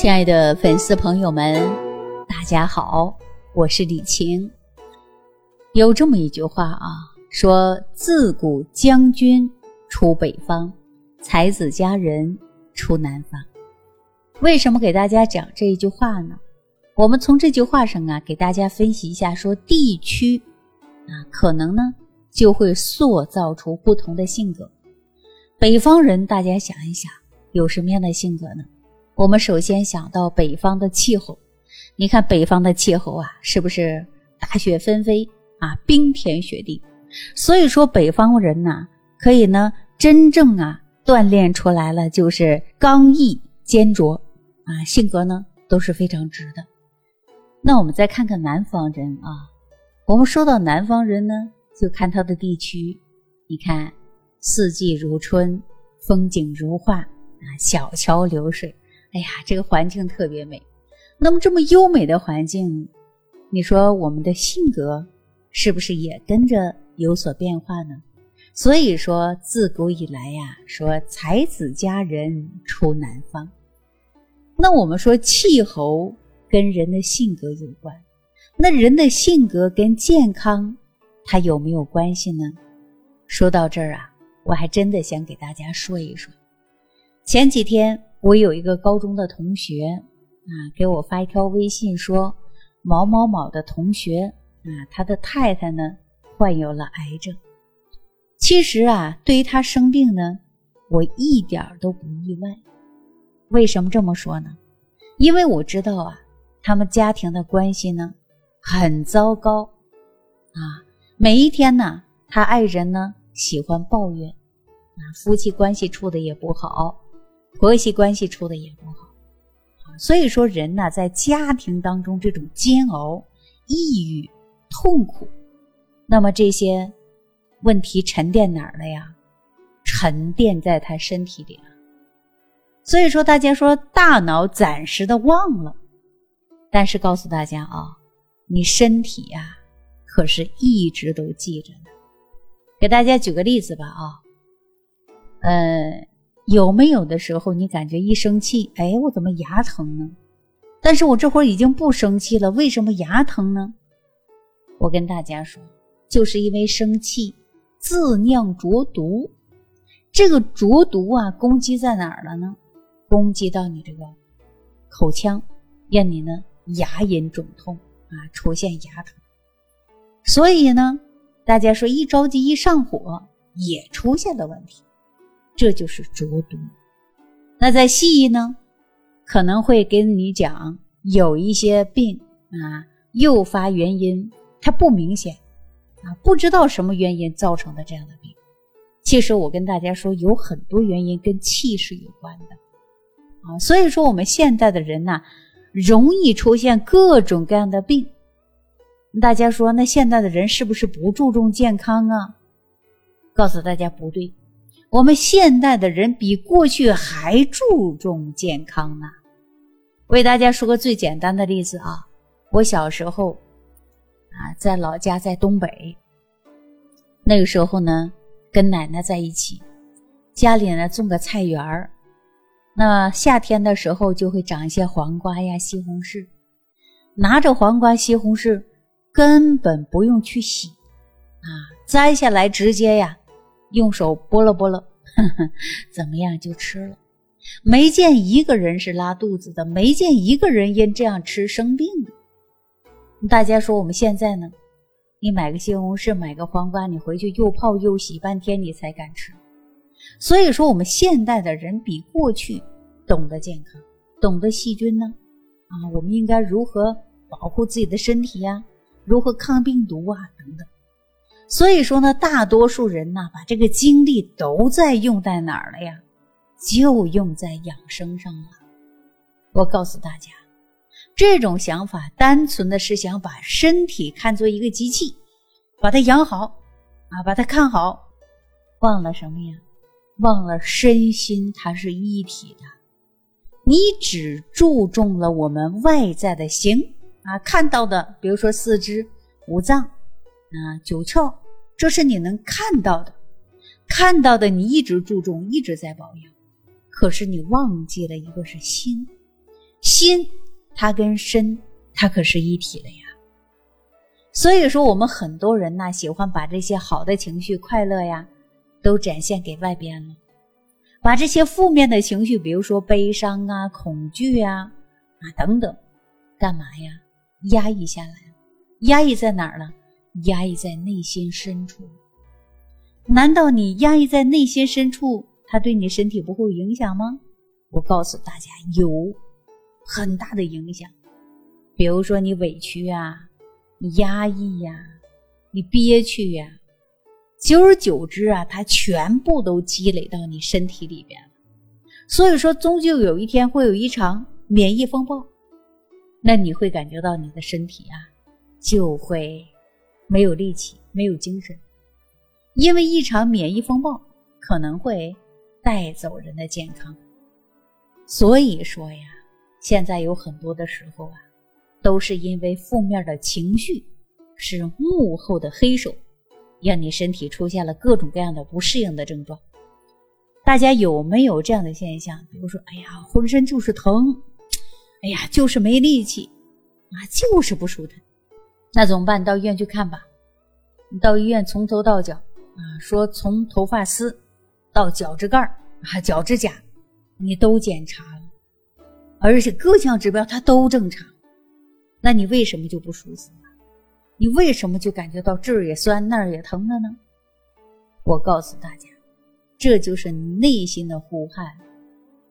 亲爱的粉丝朋友们，大家好，我是李晴。有这么一句话啊，说自古将军出北方，才子佳人出南方。为什么给大家讲这一句话呢？我们从这句话上啊，给大家分析一下，说地区啊，可能呢就会塑造出不同的性格。北方人，大家想一想，有什么样的性格呢？我们首先想到北方的气候，你看北方的气候啊，是不是大雪纷飞啊，冰天雪地？所以说北方人呐，可以呢真正啊锻炼出来了，就是刚毅坚卓啊，性格呢都是非常直的。那我们再看看南方人啊，我们说到南方人呢，就看他的地区，你看四季如春，风景如画啊，小桥流水。哎呀，这个环境特别美。那么这么优美的环境，你说我们的性格是不是也跟着有所变化呢？所以说，自古以来呀，说才子佳人出南方。那我们说气候跟人的性格有关，那人的性格跟健康，它有没有关系呢？说到这儿啊，我还真的想给大家说一说，前几天。我有一个高中的同学啊，给我发一条微信说：“某某某的同学啊，他的太太呢患有了癌症。其实啊，对于他生病呢，我一点都不意外。为什么这么说呢？因为我知道啊，他们家庭的关系呢很糟糕啊。每一天呢，他爱人呢喜欢抱怨啊，夫妻关系处的也不好。”婆媳关系处的也不好，所以说人呢，在家庭当中这种煎熬、抑郁、痛苦，那么这些问题沉淀哪儿了呀？沉淀在他身体里了。所以说，大家说大脑暂时的忘了，但是告诉大家啊，你身体呀，可是一直都记着呢。给大家举个例子吧啊，嗯。有没有的时候，你感觉一生气，哎，我怎么牙疼呢？但是我这会儿已经不生气了，为什么牙疼呢？我跟大家说，就是因为生气自酿浊毒，这个浊毒啊，攻击在哪儿了呢？攻击到你这个口腔，让你呢牙龈肿痛啊，出现牙疼。所以呢，大家说一着急一上火，也出现了问题。这就是浊毒。那在西医呢，可能会跟你讲有一些病啊，诱发原因它不明显啊，不知道什么原因造成的这样的病。其实我跟大家说，有很多原因跟气是有关的啊。所以说，我们现代的人呢，容易出现各种各样的病。大家说，那现在的人是不是不注重健康啊？告诉大家不对。我们现代的人比过去还注重健康呢。为大家说个最简单的例子啊，我小时候啊，在老家在东北，那个时候呢，跟奶奶在一起，家里呢种个菜园儿，那夏天的时候就会长一些黄瓜呀、西红柿，拿着黄瓜、西红柿，根本不用去洗，啊，摘下来直接呀。用手拨了拨了，怎么样就吃了？没见一个人是拉肚子的，没见一个人因这样吃生病的。大家说我们现在呢？你买个西红柿，买个黄瓜，你回去又泡又洗半天，你才敢吃。所以说，我们现代的人比过去懂得健康，懂得细菌呢。啊，我们应该如何保护自己的身体呀？如何抗病毒啊？等等。所以说呢，大多数人呢，把这个精力都在用在哪儿了呀？就用在养生上了。我告诉大家，这种想法单纯的是想把身体看作一个机器，把它养好啊，把它看好，忘了什么呀？忘了身心它是一体的。你只注重了我们外在的形啊，看到的，比如说四肢、五脏啊、九窍。这是你能看到的，看到的你一直注重，一直在保养，可是你忘记了一个是心，心它跟身它可是一体的呀。所以说，我们很多人呢喜欢把这些好的情绪、快乐呀，都展现给外边了，把这些负面的情绪，比如说悲伤啊、恐惧啊啊等等，干嘛呀？压抑下来，压抑在哪儿了？压抑在内心深处。难道你压抑在内心深处，它对你身体不会有影响吗？我告诉大家，有很大的影响。比如说你委屈啊。你压抑呀，你憋屈呀，久而久之啊，它全部都积累到你身体里边了。所以说，终究有一天会有一场免疫风暴，那你会感觉到你的身体啊，就会没有力气、没有精神，因为一场免疫风暴可能会带走人的健康。所以说呀，现在有很多的时候啊。都是因为负面的情绪是幕后的黑手，让你身体出现了各种各样的不适应的症状。大家有没有这样的现象？比如说，哎呀，浑身就是疼，哎呀，就是没力气，啊，就是不舒坦。那怎么办？你到医院去看吧。你到医院从头到脚啊，说从头发丝到脚趾盖啊、脚趾甲，你都检查了，而且各项指标它都正常。那你为什么就不舒服呢？你为什么就感觉到这儿也酸那儿也疼了呢？我告诉大家，这就是内心的呼喊，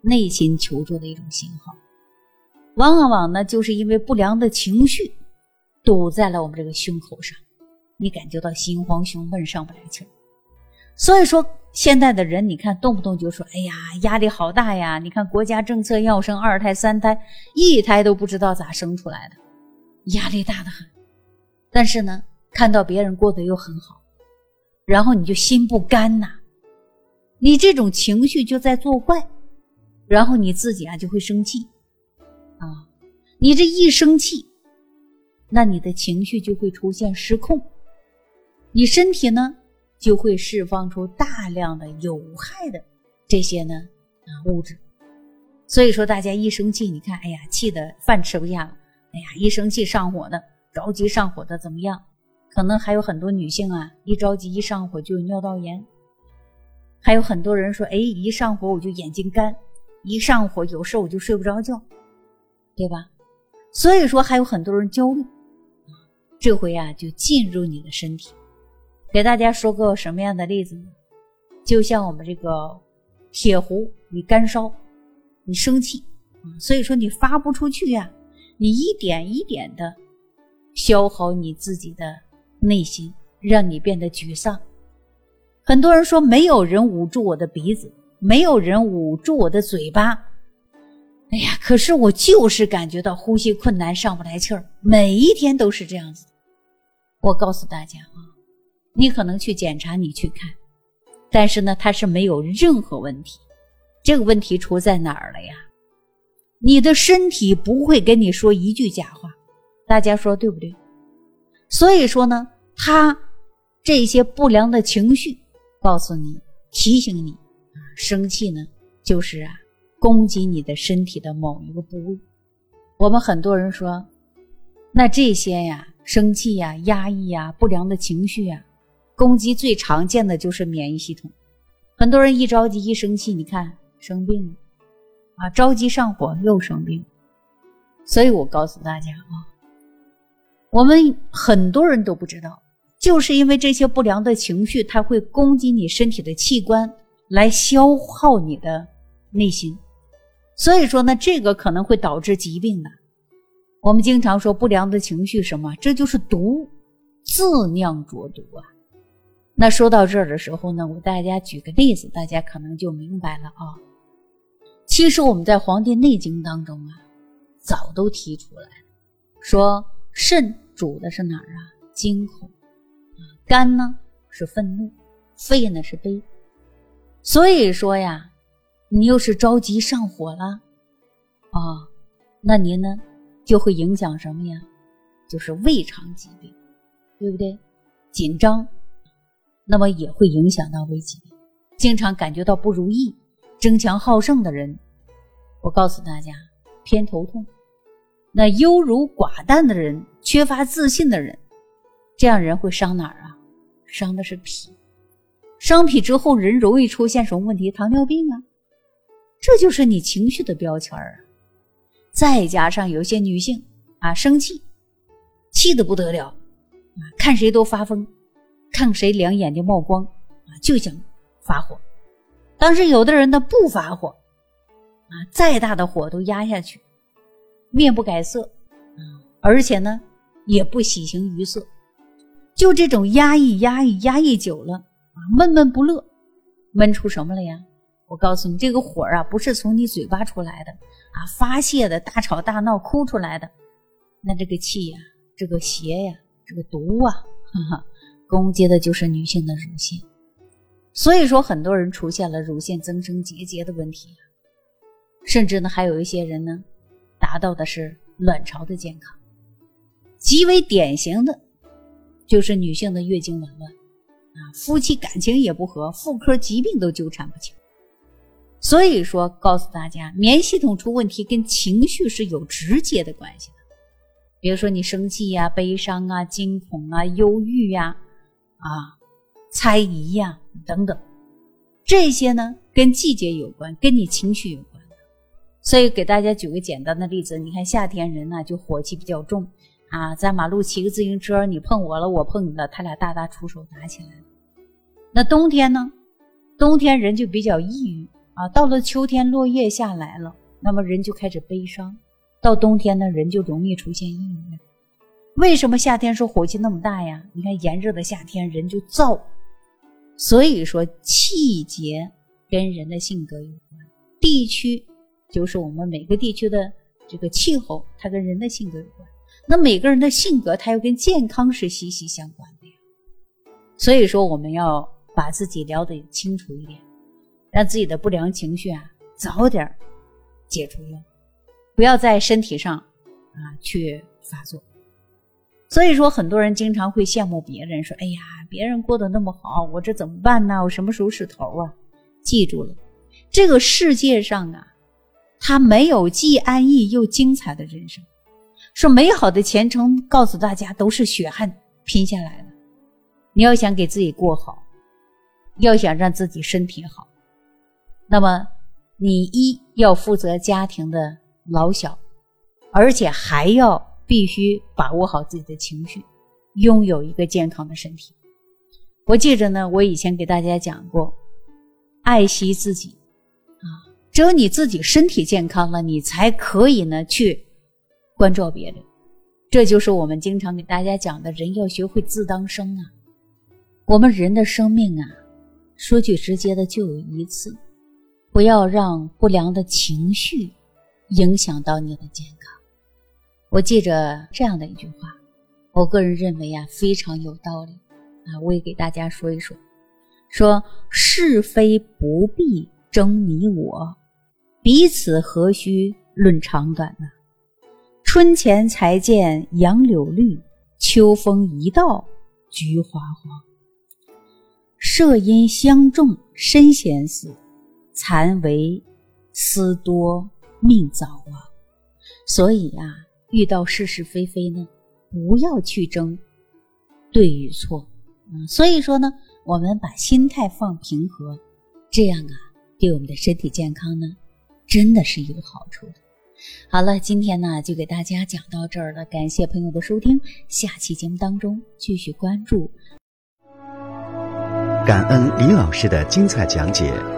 内心求助的一种信号。往往呢，就是因为不良的情绪堵在了我们这个胸口上，你感觉到心慌胸闷上不来气儿。所以说，现在的人你看，动不动就说：“哎呀，压力好大呀！”你看国家政策要生二胎、三胎，一胎都不知道咋生出来的。压力大的很，但是呢，看到别人过得又很好，然后你就心不甘呐，你这种情绪就在作怪，然后你自己啊就会生气，啊，你这一生气，那你的情绪就会出现失控，你身体呢就会释放出大量的有害的这些呢啊物质，所以说大家一生气，你看，哎呀，气的饭吃不下了。哎呀，一生气上火的，着急上火的怎么样？可能还有很多女性啊，一着急一上火就有尿道炎。还有很多人说，哎，一上火我就眼睛干，一上火有事我就睡不着觉，对吧？所以说还有很多人焦虑。这回啊，就进入你的身体。给大家说个什么样的例子呢？就像我们这个铁壶，你干烧，你生气所以说你发不出去呀。你一点一点的消耗你自己的内心，让你变得沮丧。很多人说没有人捂住我的鼻子，没有人捂住我的嘴巴。哎呀，可是我就是感觉到呼吸困难，上不来气儿，每一天都是这样子。我告诉大家啊，你可能去检查，你去看，但是呢，它是没有任何问题。这个问题出在哪儿了呀？你的身体不会跟你说一句假话，大家说对不对？所以说呢，他这些不良的情绪告诉你、提醒你，生气呢就是啊攻击你的身体的某一个部位。我们很多人说，那这些呀，生气呀、压抑呀、不良的情绪呀，攻击最常见的就是免疫系统。很多人一着急、一生气，你看生病了。啊，着急上火又生病，所以我告诉大家啊，我们很多人都不知道，就是因为这些不良的情绪，它会攻击你身体的器官，来消耗你的内心，所以说呢，这个可能会导致疾病的。我们经常说不良的情绪什么，这就是毒，自酿浊毒啊。那说到这儿的时候呢，我大家举个例子，大家可能就明白了啊。其实我们在《黄帝内经》当中啊，早都提出来说肾主的是哪儿啊？惊恐啊，肝呢是愤怒，肺呢是悲。所以说呀，你又是着急上火了啊，那您呢就会影响什么呀？就是胃肠疾病，对不对？紧张，那么也会影响到胃疾病，经常感觉到不如意。争强好胜的人，我告诉大家，偏头痛。那优柔寡断的人，缺乏自信的人，这样人会伤哪儿啊？伤的是脾。伤脾之后，人容易出现什么问题？糖尿病啊，这就是你情绪的标签儿啊。再加上有些女性啊，生气，气得不得了啊，看谁都发疯，看谁两眼睛冒光啊，就想发火。但是有的人呢，不发火啊，再大的火都压下去，面不改色啊，而且呢，也不喜形于色，就这种压抑、压抑、压抑久了。啊闷闷不乐，闷出什么了呀？我告诉你，这个火啊，不是从你嘴巴出来的啊，发泄的大吵大闹哭出来的，那这个气呀，这个邪呀，这个毒啊，哈哈，攻击的就是女性的乳腺。所以说，很多人出现了乳腺增生结节的问题，甚至呢，还有一些人呢，达到的是卵巢的健康。极为典型的，就是女性的月经紊乱。啊，夫妻感情也不和，妇科疾病都纠缠不清。所以说，告诉大家，免疫系统出问题跟情绪是有直接的关系的。比如说你生气呀、悲伤啊、惊恐啊、忧郁呀、啊、猜疑呀等等，这些呢跟季节有关，跟你情绪有关。所以给大家举个简单的例子，你看夏天人呢就火气比较重啊，在马路骑个自行车，你碰我了，我碰你了，他俩大打出手，打起来。那冬天呢？冬天人就比较抑郁啊。到了秋天，落叶下来了，那么人就开始悲伤。到冬天呢，人就容易出现抑郁。为什么夏天说火气那么大呀？你看炎热的夏天，人就燥。所以说，气节跟人的性格有关，地区就是我们每个地区的这个气候，它跟人的性格有关。那每个人的性格，它又跟健康是息息相关的呀。所以说，我们要。把自己聊得清楚一点，让自己的不良情绪啊早点解除了，不要在身体上啊去发作。所以说，很多人经常会羡慕别人，说：“哎呀，别人过得那么好，我这怎么办呢？我什么时候是头啊？”记住了，这个世界上啊，他没有既安逸又精彩的人生，说美好的前程，告诉大家都是血汗拼下来的。你要想给自己过好。要想让自己身体好，那么你一要负责家庭的老小，而且还要必须把握好自己的情绪，拥有一个健康的身体。我记着呢，我以前给大家讲过，爱惜自己啊，只有你自己身体健康了，你才可以呢去关照别人。这就是我们经常给大家讲的人要学会自当生啊。我们人的生命啊。说句直接的，就有一次，不要让不良的情绪影响到你的健康。我记着这样的一句话，我个人认为啊，非常有道理啊，我也给大家说一说：说是非不必争你我，彼此何须论长短呢？春前才见杨柳绿，秋风一到菊花黄。射因相中身先死，残为思多命早啊。所以啊，遇到是是非非呢，不要去争对与错。嗯，所以说呢，我们把心态放平和，这样啊，对我们的身体健康呢，真的是有好处的。好了，今天呢就给大家讲到这儿了，感谢朋友的收听，下期节目当中继续关注。感恩李老师的精彩讲解。